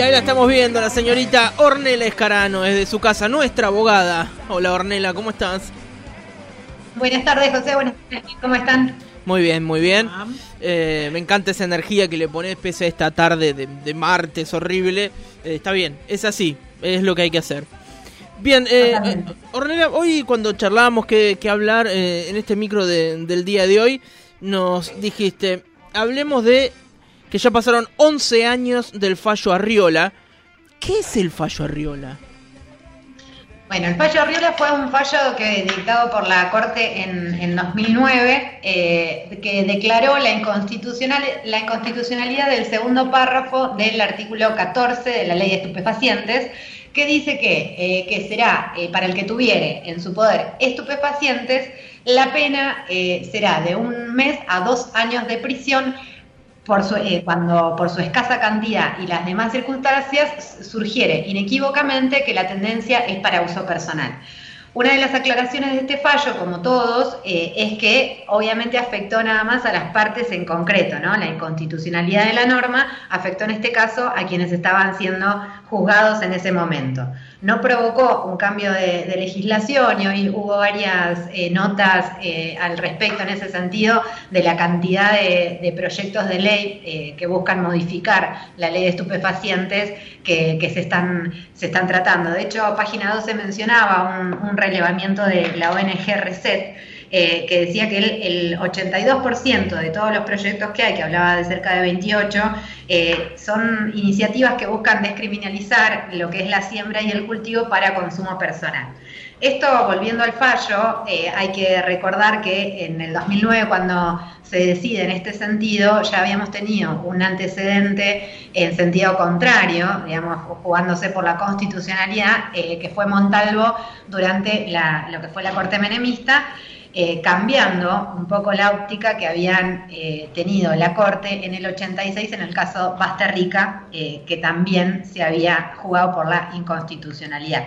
Y ahí la estamos viendo, la señorita Ornella Escarano, desde su casa, nuestra abogada. Hola Ornella, ¿cómo estás? Buenas tardes, José, buenas tardes, ¿cómo están? Muy bien, muy bien. Eh, me encanta esa energía que le pones pese a esta tarde de, martes horrible. Eh, está bien, es así, es lo que hay que hacer. Bien, eh, Ornella, hoy cuando charlábamos que, hablar en este micro del día de hoy, nos dijiste, hablemos de que ya pasaron 11 años del fallo Arriola. ¿Qué es el fallo Arriola? Bueno, el fallo Arriola fue un fallo que dictado por la Corte en, 2009 eh, que declaró la, inconstitucional, la inconstitucionalidad del segundo párrafo del artículo 14 de la ley de estupefacientes que dice que, eh, que será eh, para el que tuviere en su poder estupefacientes, la pena será de un mes a dos años de prisión por su, eh, cuando por su escasa cantidad y las demás circunstancias surgiere inequívocamente que la tendencia es para uso personal. Una de las aclaraciones de este fallo, como todos, eh, es que obviamente afectó nada más a las partes en concreto, ¿no? La inconstitucionalidad de la norma afectó en este caso a quienes estaban siendo juzgados en ese momento. No provocó un cambio de, legislación y hoy hubo varias eh, notas eh, al respecto en ese sentido de la cantidad de, proyectos de ley que buscan modificar la ley de estupefacientes que, se, están, se están tratando. De hecho, página 12 mencionaba un relevamiento de la ONG Reset, eh, que decía que el, 82% de todos los proyectos que hay, que hablaba de cerca de 28, eh, son iniciativas que buscan descriminalizar lo que es la siembra y el cultivo para consumo personal. Esto, volviendo al fallo, eh, hay que recordar que en el 2009, cuando se decide en este sentido, ya habíamos tenido un antecedente en sentido contrario, digamos, jugándose por la constitucionalidad, que fue Montalvo durante lo que fue la Corte Menemista, eh, cambiando un poco la óptica que habían eh, tenido la Corte en el 86 en el caso Basterrica, eh, que también se había jugado por la inconstitucionalidad.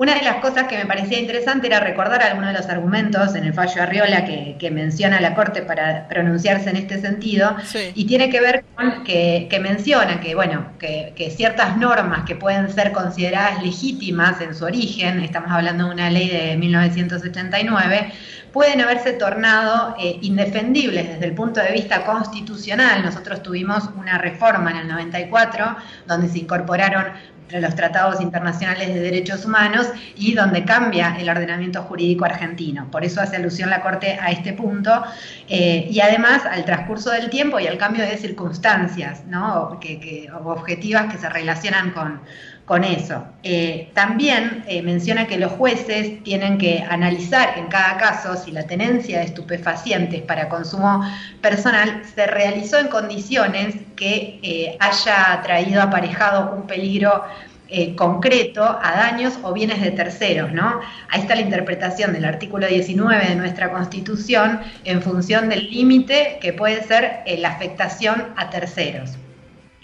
Una de las cosas que me parecía interesante era recordar algunos de los argumentos en el fallo Arriola que, menciona la Corte para pronunciarse en este sentido, y tiene que ver con que, menciona que, bueno, que, ciertas normas que pueden ser consideradas legítimas en su origen, estamos hablando de una ley de 1989, pueden haberse tornado eh, indefendibles desde el punto de vista constitucional. Nosotros tuvimos una reforma en el 94 donde se incorporaron los tratados internacionales de derechos humanos y donde cambia el ordenamiento jurídico argentino. Por eso hace alusión la Corte a este punto eh, y además al transcurso del tiempo y al cambio de circunstancias ¿no? que, objetivas que se relacionan con, con eso. Eh, también eh, menciona que los jueces tienen que analizar en cada caso si la tenencia de estupefacientes para consumo personal se realizó en condiciones que eh, haya traído aparejado un peligro concreto a daños o bienes de terceros, ¿no? Ahí está la interpretación del artículo 19 de nuestra Constitución en función del límite que puede ser la afectación a terceros.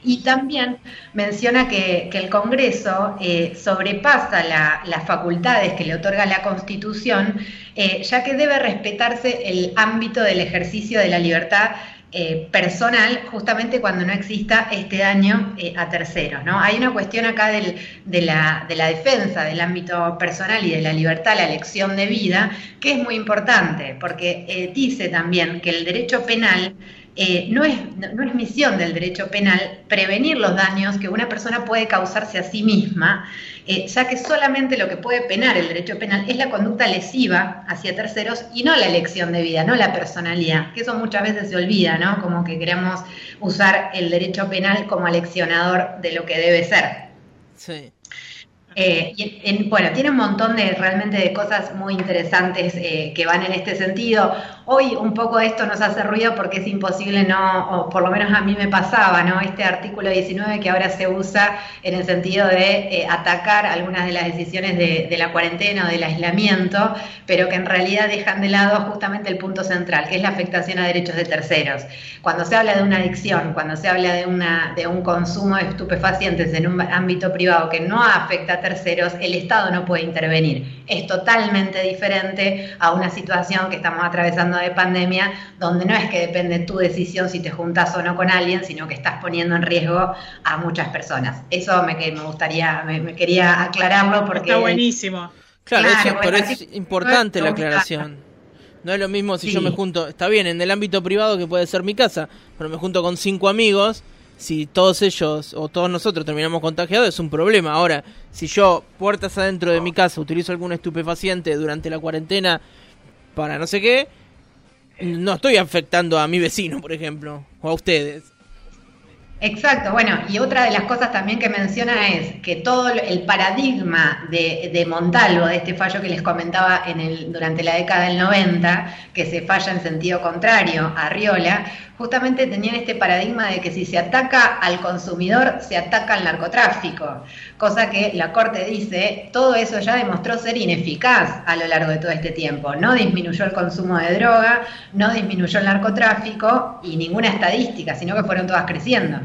Y también menciona que, el Congreso eh, sobrepasa las facultades que le otorga la Constitución, eh, ya que debe respetarse el ámbito del ejercicio de la libertad eh, personal justamente cuando no exista este daño a terceros. ¿no? Hay una cuestión acá de, la, de, la, defensa del ámbito personal y de la libertad, la elección de vida, que es muy importante, porque dice también que el derecho penal eh, no, es, no, es, misión del derecho penal prevenir los daños que una persona puede causarse a sí misma, eh, ya que solamente lo que puede penar el derecho penal es la conducta lesiva hacia terceros y no la elección de vida, no la personalidad, que eso muchas veces se olvida, ¿no? Como que queremos usar el derecho penal como aleccionador de lo que debe ser. Sí. Eh, bueno, tiene un montón de realmente de cosas muy interesantes que van en este sentido. Hoy un poco esto nos hace ruido porque es imposible, no, o por lo menos a mí me pasaba, ¿no? Este artículo 19 que ahora se usa en el sentido de eh, atacar algunas de las decisiones de, la cuarentena o del aislamiento, pero que en realidad dejan de lado justamente el punto central, que es la afectación a derechos de terceros. Cuando se habla de una adicción, cuando se habla de, de un consumo de estupefacientes en un ámbito privado que no afecta a terceros, el Estado no puede intervenir. Es totalmente diferente a una situación que estamos atravesando de pandemia, donde no es que depende tu decisión si te juntas o no con alguien, sino que estás poniendo en riesgo a muchas personas. Eso me, me gustaría, me, quería aclararlo porque... Está buenísimo. Claro, pero es importante la aclaración. No es lo mismo si yo me junto, está bien, en el ámbito privado que puede ser mi casa, pero me junto con cinco amigos, si todos ellos o todos nosotros terminamos contagiados es un problema. Ahora, si yo, puertas adentro de mi casa, utilizo algún estupefaciente durante la cuarentena para no sé qué, no estoy afectando a mi vecino, por ejemplo, o a ustedes. Exacto, bueno, y otra de las cosas también que menciona es que todo el paradigma de, de, Montalvo, de este fallo que les comentaba en el, durante la década del 90, que se falla en sentido contrario a Riola, justamente tenían este paradigma de que si se ataca al consumidor, se ataca al narcotráfico, cosa que la Corte dice, todo eso ya demostró ser ineficaz a lo largo de todo este tiempo. No disminuyó el consumo de droga, no disminuyó el narcotráfico y ninguna estadística, sino que fueron todas creciendo.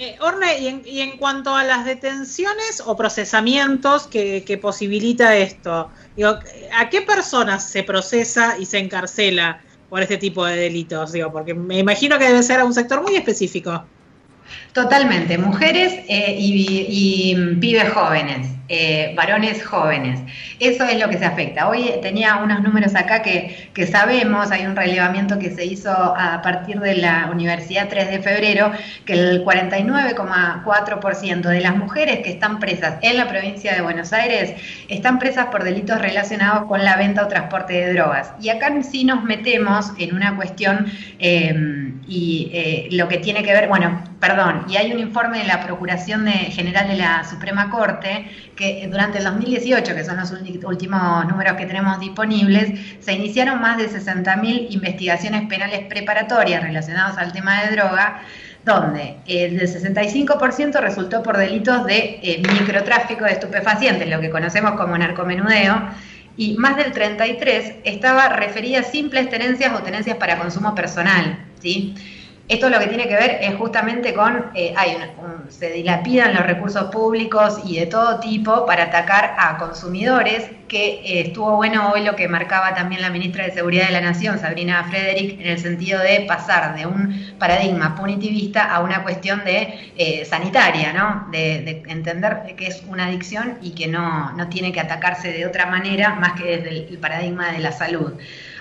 Eh, Orne, y en, cuanto a las detenciones o procesamientos que, posibilita esto, ¿a qué personas se procesa y se encarcela por este tipo de delitos? Digo, porque me imagino que debe ser a un sector muy específico. Totalmente, mujeres eh, y, pibes jóvenes, eh, varones jóvenes. Eso es lo que se afecta. Hoy tenía unos números acá que, que sabemos, hay un relevamiento que se hizo a partir de la Universidad 3 de febrero, que el 49,4% de las mujeres que están presas en la provincia de Buenos Aires están presas por delitos relacionados con la venta o transporte de drogas. Y acá sí nos metemos en una cuestión eh, y lo que tiene que ver, bueno, perdón, y hay un informe de la Procuración General de la Suprema Corte que durante el 2018, que son los últimos números que tenemos disponibles, se iniciaron más de 60.000 investigaciones penales preparatorias relacionadas al tema de droga, donde el 65% resultó por delitos de eh, microtráfico de estupefacientes, lo que conocemos como narcomenudeo, y más del 33 estaba referida a simples tenencias o tenencias para consumo personal, ¿sí? Esto lo que tiene que ver es justamente con, eh, hay se dilapidan los recursos públicos y de todo tipo para atacar a consumidores, que eh, estuvo bueno hoy lo que marcaba también la ministra de Seguridad de la Nación, Sabrina Frederick, en el sentido de pasar de un paradigma punitivista a una cuestión de eh, sanitaria, ¿no? De, entender que es una adicción y que no, no tiene que atacarse de otra manera más que desde el paradigma de la salud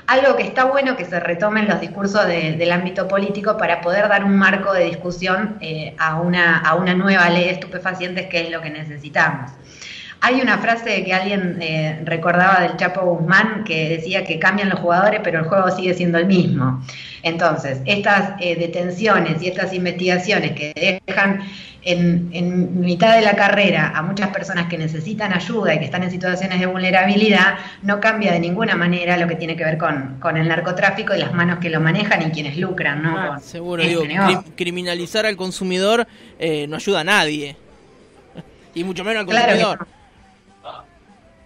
algo que está bueno que se retomen los discursos del ámbito político para poder dar un marco de discusión eh, a, una, a una nueva ley de estupefacientes que es lo que necesitamos. Hay una frase que alguien eh, recordaba del Chapo Guzmán que decía que cambian los jugadores, pero el juego sigue siendo el mismo. Entonces, estas eh, detenciones y estas investigaciones que dejan en, mitad de la carrera a muchas personas que necesitan ayuda y que están en situaciones de vulnerabilidad, no cambia de ninguna manera lo que tiene que ver con, con el narcotráfico y las manos que lo manejan y quienes lucran, ¿no? Ah, seguro, digo, criminalizar al consumidor eh, no ayuda a nadie. y mucho menos al consumidor.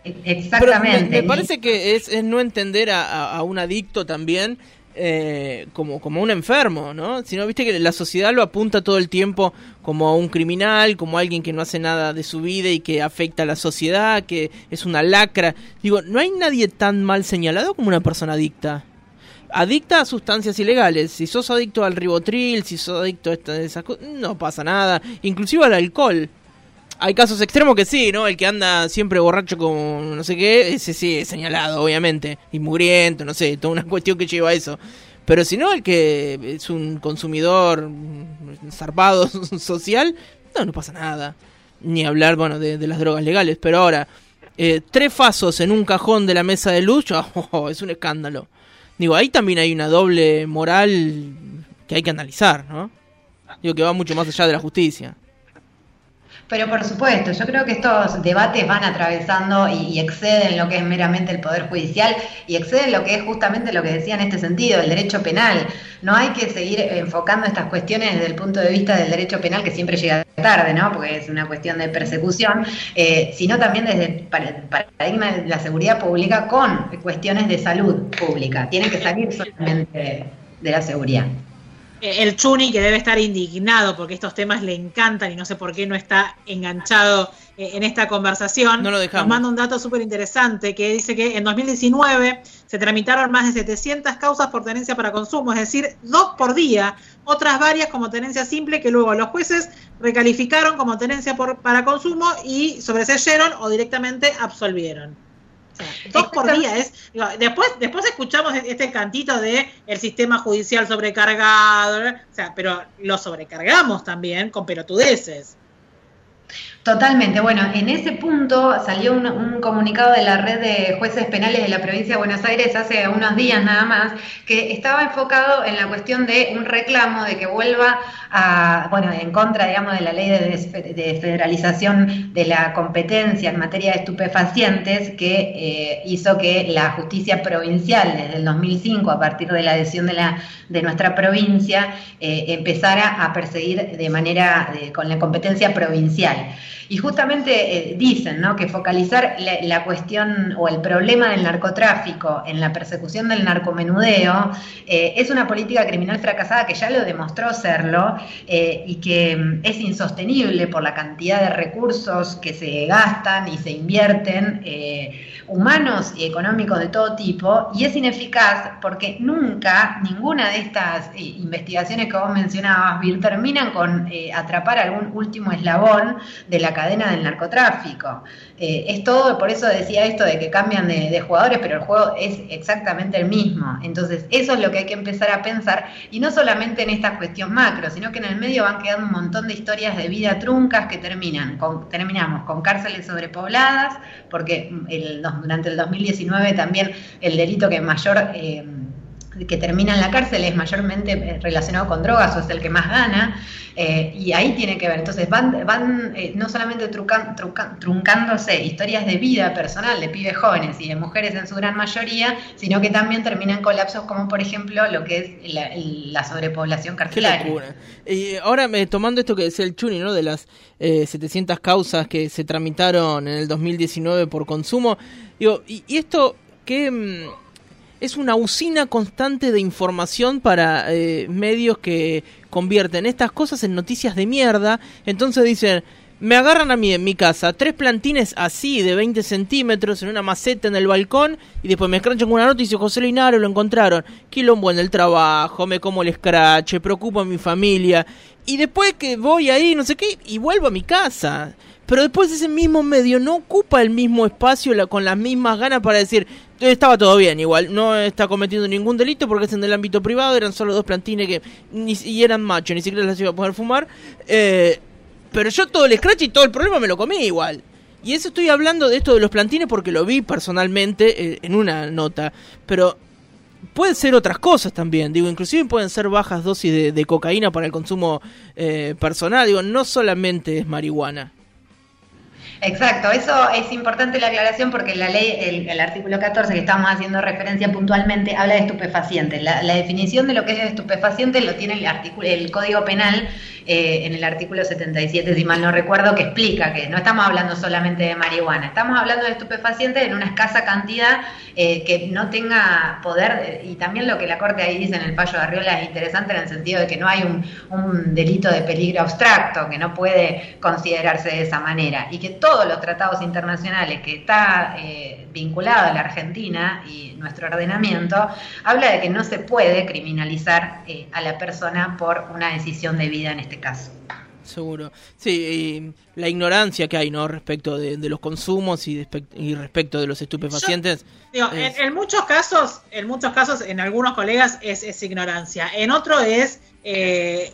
Exactamente. me, parece que es, no entender a, un adicto también eh, como, como un enfermo, ¿no? Sino, viste que la sociedad lo apunta todo el tiempo como un criminal, como alguien que no hace nada de su vida y que afecta a la sociedad, que es una lacra. Digo, no hay nadie tan mal señalado como una persona adicta. Adicta a sustancias ilegales. Si sos adicto al ribotril, si sos adicto a esas cosas, no pasa nada. Inclusive al alcohol. Hay casos extremos que sí, ¿no? El que anda siempre borracho con no sé qué, ese sí es señalado, obviamente. Y mugriento, no sé, toda una cuestión que lleva a eso. Pero si no, el que es un consumidor zarpado social, no, no pasa nada. Ni hablar, bueno, de, las drogas legales. Pero ahora, eh, tres fasos en un cajón de la mesa de luz, oh, es un escándalo. Digo, ahí también hay una doble moral que hay que analizar, ¿no? Digo, que va mucho más allá de la justicia. Pero por supuesto, yo creo que estos debates van atravesando y, exceden lo que es meramente el Poder Judicial y exceden lo que es justamente lo que decía en este sentido, el derecho penal. No hay que seguir enfocando estas cuestiones desde el punto de vista del derecho penal, que siempre llega tarde, ¿no? Porque es una cuestión de persecución, eh, sino también desde el paradigma de la seguridad pública con cuestiones de salud pública. Tiene que salir solamente de la seguridad. El Chuni que debe estar indignado porque estos temas le encantan y no sé por qué no está enganchado eh, en esta conversación. No lo dejamos. Nos manda un dato súper interesante que dice que en 2019 se tramitaron más de 700 causas por tenencia para consumo, es decir, dos por día, otras varias como tenencia simple que luego los jueces recalificaron como tenencia por, para consumo y sobreseyeron o directamente absolvieron dos por día es. después, después escuchamos este cantito de el sistema judicial sobrecargado, o sea, pero lo sobrecargamos también con pelotudeces. Totalmente. Bueno, en ese punto salió un, comunicado de la red de jueces penales de la provincia de Buenos Aires hace unos días nada más, que estaba enfocado en la cuestión de un reclamo de que vuelva a, bueno, en contra, digamos, de la ley de, federalización de la competencia en materia de estupefacientes que eh, hizo que la justicia provincial desde el 2005, a partir de la adhesión de, la, de nuestra provincia, eh, empezara a perseguir de manera, con la competencia provincial. Y justamente eh, dicen ¿no? que focalizar la, cuestión o el problema del narcotráfico en la persecución del narcomenudeo eh, es una política criminal fracasada que ya lo demostró serlo eh, y que mm, es insostenible por la cantidad de recursos que se gastan y se invierten humanos y económicos de todo tipo y es ineficaz porque nunca ninguna de estas investigaciones que vos mencionabas, Vir, terminan con atrapar algún último eslabón de la cadena del narcotráfico. Eh, es todo, por eso decía esto de que cambian de, jugadores, pero el juego es exactamente el mismo. Entonces, eso es lo que hay que empezar a pensar, y no solamente en esta cuestión macro, sino que en el medio van quedando un montón de historias de vida truncas que terminan, con, terminamos con cárceles sobrepobladas, porque el, durante el 2019 también el delito que mayor... Eh, que termina en la cárcel es mayormente eh, relacionado con drogas o es el que más gana, eh, y ahí tiene que ver. Entonces van, van eh, no solamente truncándose historias de vida personal de pibes jóvenes y de mujeres en su gran mayoría, sino que también terminan colapsos como por ejemplo lo que es la, sobrepoblación carcelaria. Y ahora tomando esto que decía el Chuni, ¿no? de las 700 causas que se tramitaron en el 2019 por consumo, digo, y, y esto que mm, es una usina constante de información para eh, medios que convierten estas cosas en noticias de mierda. Entonces dicen, me agarran a mí en mi casa tres plantines así de 20 centímetros en una maceta en el balcón y después me escrachan con una noticia, José Linares lo encontraron, quilombo en el trabajo, me como el escrache, preocupo a mi familia y después que voy ahí, no sé qué, y vuelvo a mi casa. Pero después ese mismo medio no ocupa el mismo espacio con las mismas ganas para decir, estaba todo bien igual, no está cometiendo ningún delito porque es en el ámbito privado, eran solo dos plantines que ni, y eran machos, ni siquiera las iba a poder fumar. Eh, pero yo todo el scratch y todo el problema me lo comí igual. Y eso estoy hablando de esto de los plantines porque lo vi personalmente eh, en una nota. Pero pueden ser otras cosas también. Digo, inclusive pueden ser bajas dosis de, cocaína para el consumo eh, personal. Digo, no solamente es marihuana. Exacto, eso es importante la aclaración porque la ley, el, artículo 14 que estamos haciendo referencia puntualmente, habla de estupefacientes. La, definición de lo que es estupefaciente lo tiene el, artículo, el Código Penal eh, en el artículo 77, si mal no recuerdo, que explica que no estamos hablando solamente de marihuana, estamos hablando de estupefacientes en una escasa cantidad eh, que no tenga poder, y también lo que la Corte ahí dice en el fallo de Arriola es interesante en el sentido de que no hay un, delito de peligro abstracto, que no puede considerarse de esa manera, y que todo todos los tratados internacionales que está eh, vinculado a la Argentina y nuestro ordenamiento, habla de que no se puede criminalizar eh, a la persona por una decisión de vida en este caso. Seguro. Sí, la ignorancia que hay, ¿no? Respecto de, los consumos y, respecto de los estupefacientes. en, muchos casos, en muchos casos, en algunos colegas es, ignorancia. En otro es eh,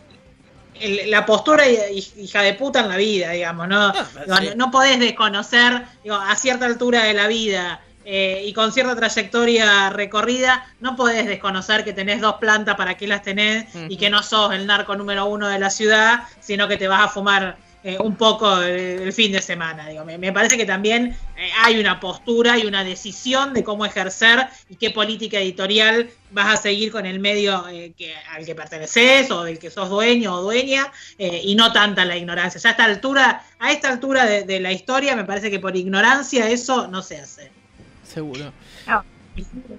la postura hija de puta en la vida, digamos, ¿no? Ah, no, podés desconocer, a cierta altura de la vida eh, y con cierta trayectoria recorrida, no podés desconocer que tenés dos plantas, para qué las tenés, y que no sos el narco número uno de la ciudad, sino que te vas a fumar eh, un poco el, fin de semana. Digo. Me, parece que también eh, hay una postura y una decisión de cómo ejercer y qué política editorial vas a seguir con el medio eh, que, al que perteneces o del que sos dueño o dueña y no tanta la ignorancia. Ya a esta altura, a esta altura de la historia, me parece que por ignorancia eso no se hace. Seguro.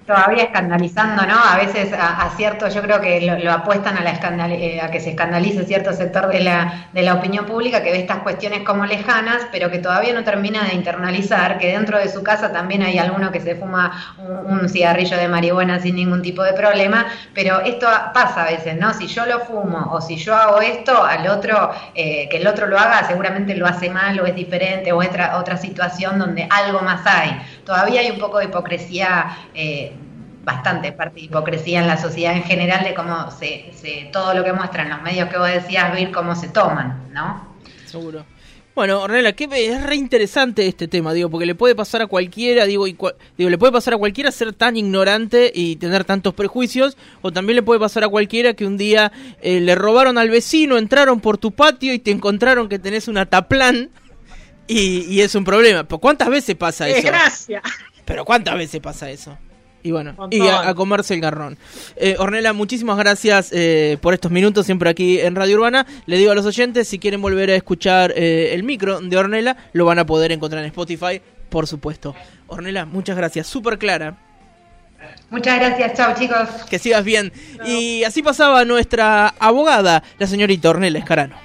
Todavía escandalizando, ¿no? A veces a, cierto, yo creo que lo, apuestan a, la eh, a que se escandalice cierto sector de la, de la opinión pública que ve estas cuestiones como lejanas, pero que todavía no termina de internalizar, que dentro de su casa también hay alguno que se fuma un, cigarrillo de marihuana sin ningún tipo de problema, pero esto pasa a veces, ¿no? Si yo lo fumo o si yo hago esto, al otro, eh, que el otro lo haga, seguramente lo hace mal o es diferente o otra, otra situación donde algo más hay. Todavía hay un poco de hipocresía eh, bastante parte de hipocresía en la sociedad en general de cómo se, todo lo que muestran los medios que vos decías, ver cómo se toman, ¿no? Seguro. Bueno, Ornella, que es re interesante este tema, digo, porque le puede pasar a cualquiera, digo, digo, le puede pasar a cualquiera ser tan ignorante y tener tantos prejuicios, o también le puede pasar a cualquiera que un día eh, le robaron al vecino, entraron por tu patio y te encontraron que tenés una taplán y, es un problema. ¿Cuántas veces pasa eso? Gracias. Pero ¿cuántas veces pasa eso? Y bueno, y a, comerse el garrón. Eh, Ornella, muchísimas gracias eh, por estos minutos siempre aquí en Radio Urbana. Le digo a los oyentes, si quieren volver a escuchar eh, el micro de Ornella, lo van a poder encontrar en Spotify, por supuesto. Ornella, muchas gracias, súper clara. Muchas gracias, chao chicos. Que sigas bien. Y así pasaba nuestra abogada, la señorita Ornella Escarano.